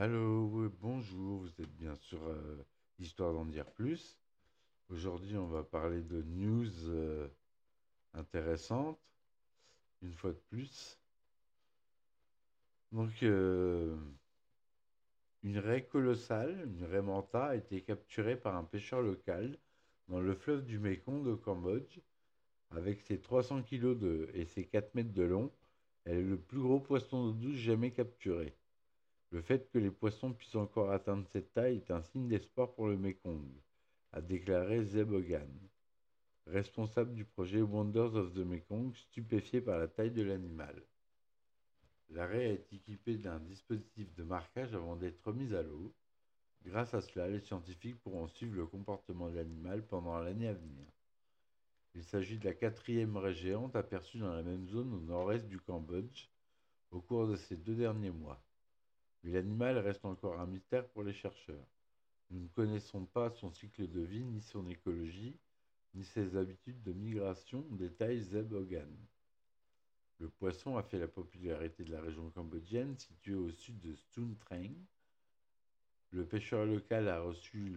Allô, bonjour, vous êtes bien sur euh, Histoire d'en dire plus. Aujourd'hui, on va parler de news euh, intéressantes, une fois de plus. Donc, euh, une raie colossale, une raie manta, a été capturée par un pêcheur local dans le fleuve du Mékong au Cambodge. Avec ses 300 kg de, et ses 4 mètres de long, elle est le plus gros poisson d'eau douce jamais capturé. Le fait que les poissons puissent encore atteindre cette taille est un signe d'espoir pour le Mekong, a déclaré Zeb Hogan, responsable du projet Wonders of the Mekong, stupéfié par la taille de l'animal. L'arrêt est équipé d'un dispositif de marquage avant d'être mis à l'eau. Grâce à cela, les scientifiques pourront suivre le comportement de l'animal pendant l'année à venir. Il s'agit de la quatrième raie géante aperçue dans la même zone au nord-est du Cambodge au cours de ces deux derniers mois. L'animal reste encore un mystère pour les chercheurs. Nous ne connaissons pas son cycle de vie, ni son écologie, ni ses habitudes de migration, détaille Zeb Hogan. Le poisson a fait la popularité de la région cambodgienne située au sud de Stoon Treng. Le pêcheur local a reçu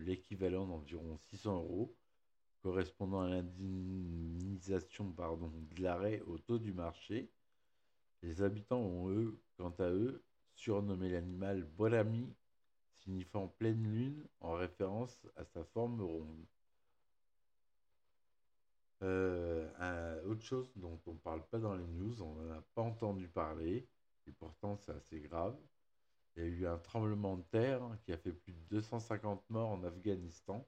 l'équivalent d'environ 600 euros, correspondant à l'indemnisation de l'arrêt au taux du marché. Les habitants ont, eux, quant à eux, surnommé l'animal Borami, signifiant pleine lune en référence à sa forme ronde. Euh, autre chose dont on ne parle pas dans les news, on n'en a pas entendu parler, et pourtant c'est assez grave. Il y a eu un tremblement de terre qui a fait plus de 250 morts en Afghanistan.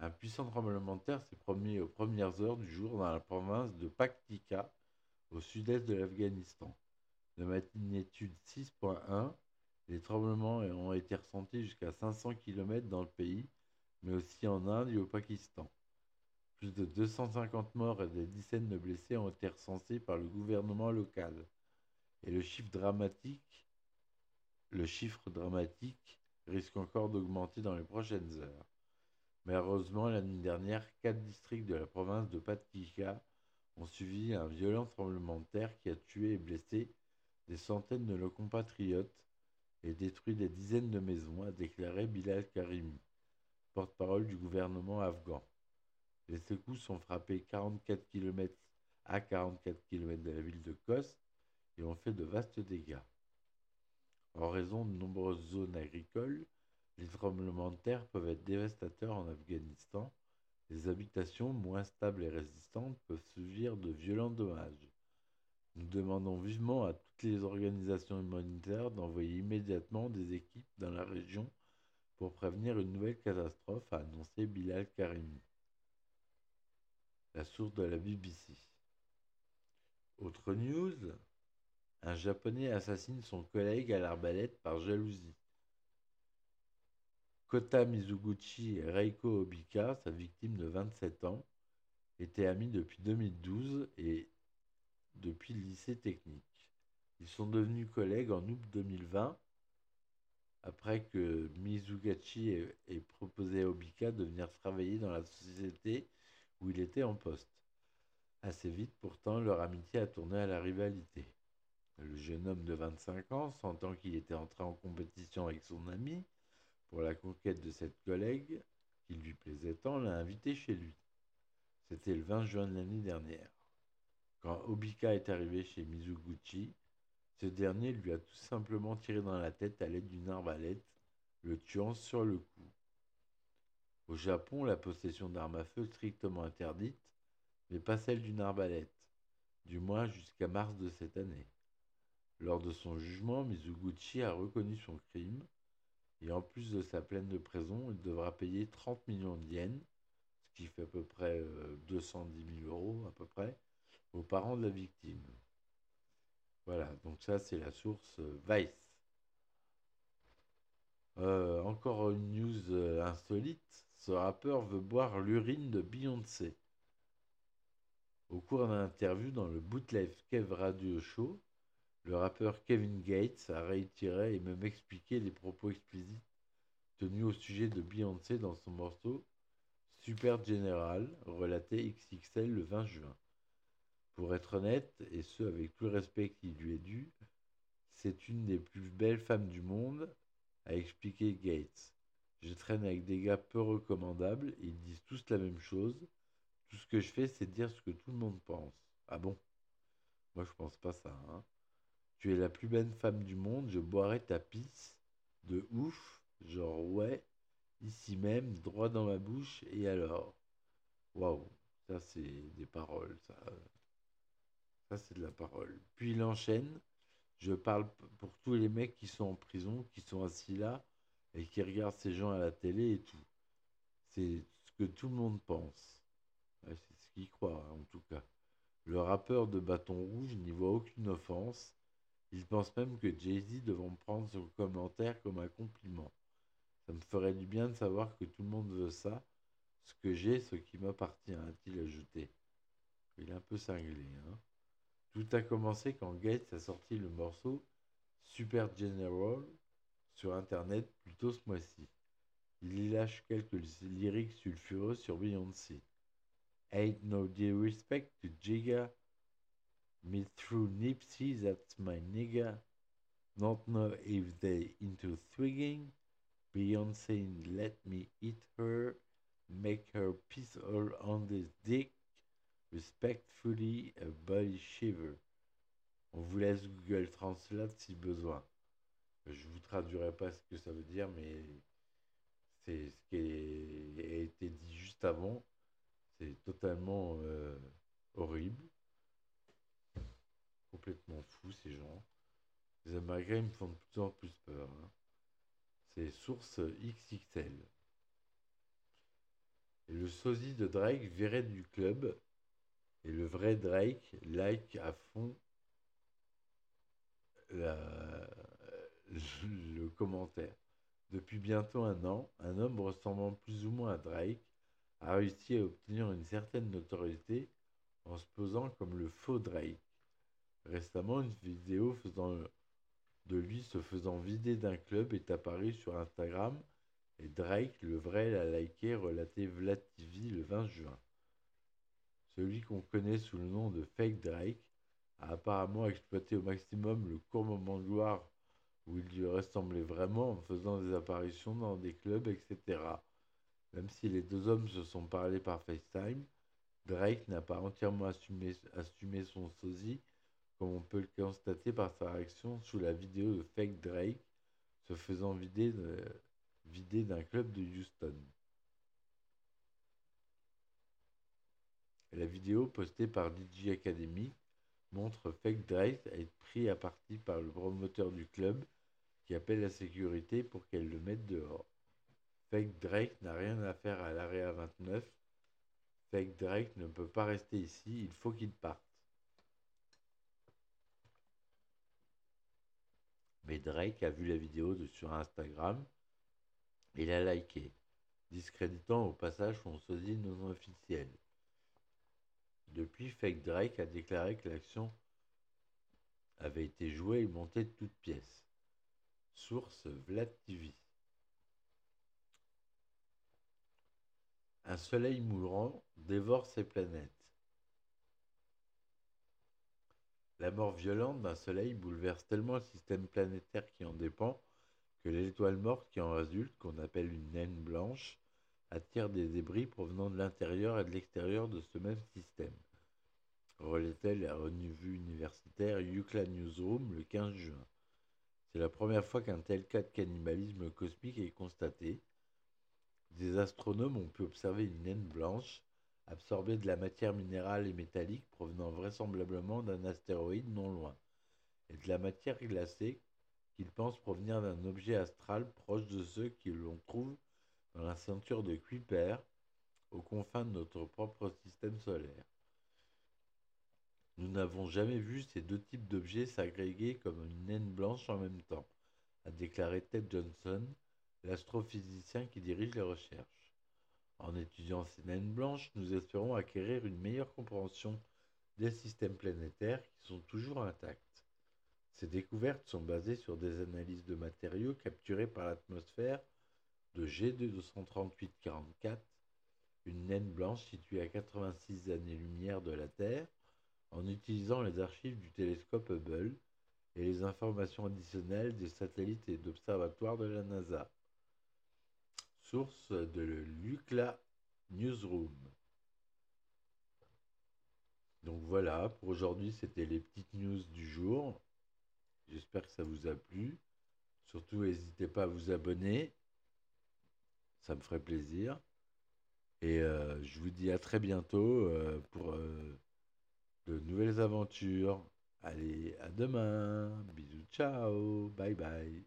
Un puissant tremblement de terre s'est promis aux premières heures du jour dans la province de Paktika, au sud-est de l'Afghanistan de magnitude 6.1. Les tremblements ont été ressentis jusqu'à 500 km dans le pays, mais aussi en Inde et au Pakistan. Plus de 250 morts et des dizaines de blessés ont été recensés par le gouvernement local. Et le chiffre dramatique, risque encore d'augmenter dans les prochaines heures. Mais heureusement, l'année dernière, quatre districts de la province de Patika ont suivi un violent tremblement de terre qui a tué et blessé des centaines de nos compatriotes et détruit des dizaines de maisons, a déclaré Bilal Karimi, porte-parole du gouvernement afghan. Les secousses ont frappé 44 km à 44 km de la ville de Kos et ont fait de vastes dégâts. En raison de nombreuses zones agricoles, les tremblements de terre peuvent être dévastateurs en Afghanistan. Les habitations moins stables et résistantes peuvent subir de violents dommages. Demandons vivement à toutes les organisations humanitaires d'envoyer immédiatement des équipes dans la région pour prévenir une nouvelle catastrophe, a annoncé Bilal Karimi, la source de la BBC. Autre news, un Japonais assassine son collègue à l'arbalète par jalousie. Kota Mizuguchi et Reiko Obika, sa victime de 27 ans, étaient amis depuis 2012 et depuis le lycée technique. Ils sont devenus collègues en août 2020, après que Mizugachi ait, proposé à Obika de venir travailler dans la société où il était en poste. Assez vite, pourtant, leur amitié a tourné à la rivalité. Le jeune homme de 25 ans, sentant qu'il était entré en compétition avec son ami pour la conquête de cette collègue qui lui plaisait tant, l'a invité chez lui. C'était le 20 juin de l'année dernière. Quand Obika est arrivé chez Mizuguchi, ce dernier lui a tout simplement tiré dans la tête à l'aide d'une arbalète, le tuant sur le coup. Au Japon, la possession d'armes à feu est strictement interdite, mais pas celle d'une arbalète, du moins jusqu'à mars de cette année. Lors de son jugement, Mizuguchi a reconnu son crime, et en plus de sa peine de prison, il devra payer 30 millions de yens, ce qui fait à peu près 210 euh, 000 euros à peu près, aux parents de la victime. Voilà, donc ça c'est la source euh, Vice. Euh, encore une news euh, insolite, ce rappeur veut boire l'urine de Beyoncé. Au cours d'un interview dans le Bootlife Kev Radio Show, le rappeur Kevin Gates a réitéré et même expliqué les propos explicites tenus au sujet de Beyoncé dans son morceau Super General, relaté XXL le 20 juin. Pour être honnête, et ce avec tout le respect qui lui est dû, C'est une des plus belles femmes du monde, a expliqué Gates. Je traîne avec des gars peu recommandables, ils disent tous la même chose. Tout ce que je fais, c'est dire ce que tout le monde pense. Ah bon? Moi, je pense pas ça. Hein. Tu es la plus belle femme du monde, je boirai ta pisse de ouf, genre ouais, ici même, droit dans ma bouche, et alors? Waouh, ça c'est des paroles, ça. C'est de la parole. Puis il enchaîne, je parle pour tous les mecs qui sont en prison, qui sont assis là, et qui regardent ces gens à la télé et tout. C'est ce que tout le monde pense. c'est ce qu'il croit, en tout cas. Le rappeur de bâton rouge n'y voit aucune offense. Il pense même que Jay-Z devrait prendre son commentaire comme un compliment. Ça me ferait du bien de savoir que tout le monde veut ça. Ce que j'ai, ce qui m'appartient, a-t-il ajouté? Il est un peu cinglé. Hein Tout a commencé quand Gates a sorti le morceau Super General sur Internet plus tôt ce mois-ci. Il y lâche quelques lyriques sulfureux sur Beyoncé. Ain't no disrespect to Jigga. Me through Nipsey, that's my nigga. Not know if they into swigging. Beyoncé let me eat her. Make her piss all on this dick. Respectfully, a body shiver. On vous laisse Google Translate si besoin. Je vous traduirai pas ce que ça veut dire, mais c'est ce qui a été dit juste avant. C'est totalement euh, horrible. Complètement fou ces gens. Les Américains me font de plus en plus peur. Hein. C'est source XXL. Et le sosie de Drake virait du club. Et le vrai Drake like à fond le commentaire. Depuis bientôt un an, un homme ressemblant plus ou moins à Drake a réussi à obtenir une certaine notoriété en se posant comme le faux Drake. Récemment, une vidéo faisant de lui se faisant vider d'un club est apparue sur Instagram et Drake, le vrai, l'a liké, relaté Vlad le 20 juin. Celui qu'on connaît sous le nom de Fake Drake a apparemment exploité au maximum le court moment de gloire où il lui ressemblait vraiment en faisant des apparitions dans des clubs, etc. Même si les deux hommes se sont parlé par FaceTime, Drake n'a pas entièrement assumé, son sosie, comme on peut le constater par sa réaction sous la vidéo de Fake Drake se faisant vider, vider d'un club de Houston. La vidéo postée par DJ Academy montre Fake Drake être pris à partie par le promoteur du club qui appelle la sécurité pour qu'elle le mette dehors. Fake Drake n'a rien à faire à l'area 29. Fake Drake ne peut pas rester ici, il faut qu'il parte. Mais Drake a vu la vidéo sur Instagram et l'a liké, discréditant au passage son sosie non officiel. Depuis, Fake Drake a déclaré que l'action avait été jouée et montée de toutes pièces. Source Vlad TV. Un soleil mourant dévore ses planètes. La mort violente d'un soleil bouleverse tellement le système planétaire qui en dépend que l'étoile morte qui en résulte, qu'on appelle une naine blanche, attire des débris provenant de l'intérieur et de l'extérieur de ce même système. Relait-elle la revue universitaire Yucla Newsroom le 15 juin. C'est la première fois qu'un tel cas de cannibalisme cosmique est constaté. Des astronomes ont pu observer une naine blanche absorber de la matière minérale et métallique provenant vraisemblablement d'un astéroïde non loin, et de la matière glacée qu'ils pensent provenir d'un objet astral proche de ceux que l'on trouve dans la ceinture de Kuiper, aux confins de notre propre système solaire. Nous n'avons jamais vu ces deux types d'objets s'agréger comme une naine blanche en même temps, a déclaré Ted Johnson, l'astrophysicien qui dirige les recherches. En étudiant ces naines blanches, nous espérons acquérir une meilleure compréhension des systèmes planétaires qui sont toujours intacts. Ces découvertes sont basées sur des analyses de matériaux capturés par l'atmosphère de G23844, une naine blanche située à 86 années-lumière de la Terre, en utilisant les archives du télescope Hubble, et les informations additionnelles des satellites et d'observatoires de la NASA. Source de l'UCLA Newsroom. Donc voilà, pour aujourd'hui, c'était les petites news du jour. J'espère que ça vous a plu. Surtout, n'hésitez pas à vous abonner. Ça me ferait plaisir. Et euh, je vous dis à très bientôt euh, pour euh, de nouvelles aventures. Allez, à demain. Bisous, ciao. Bye bye.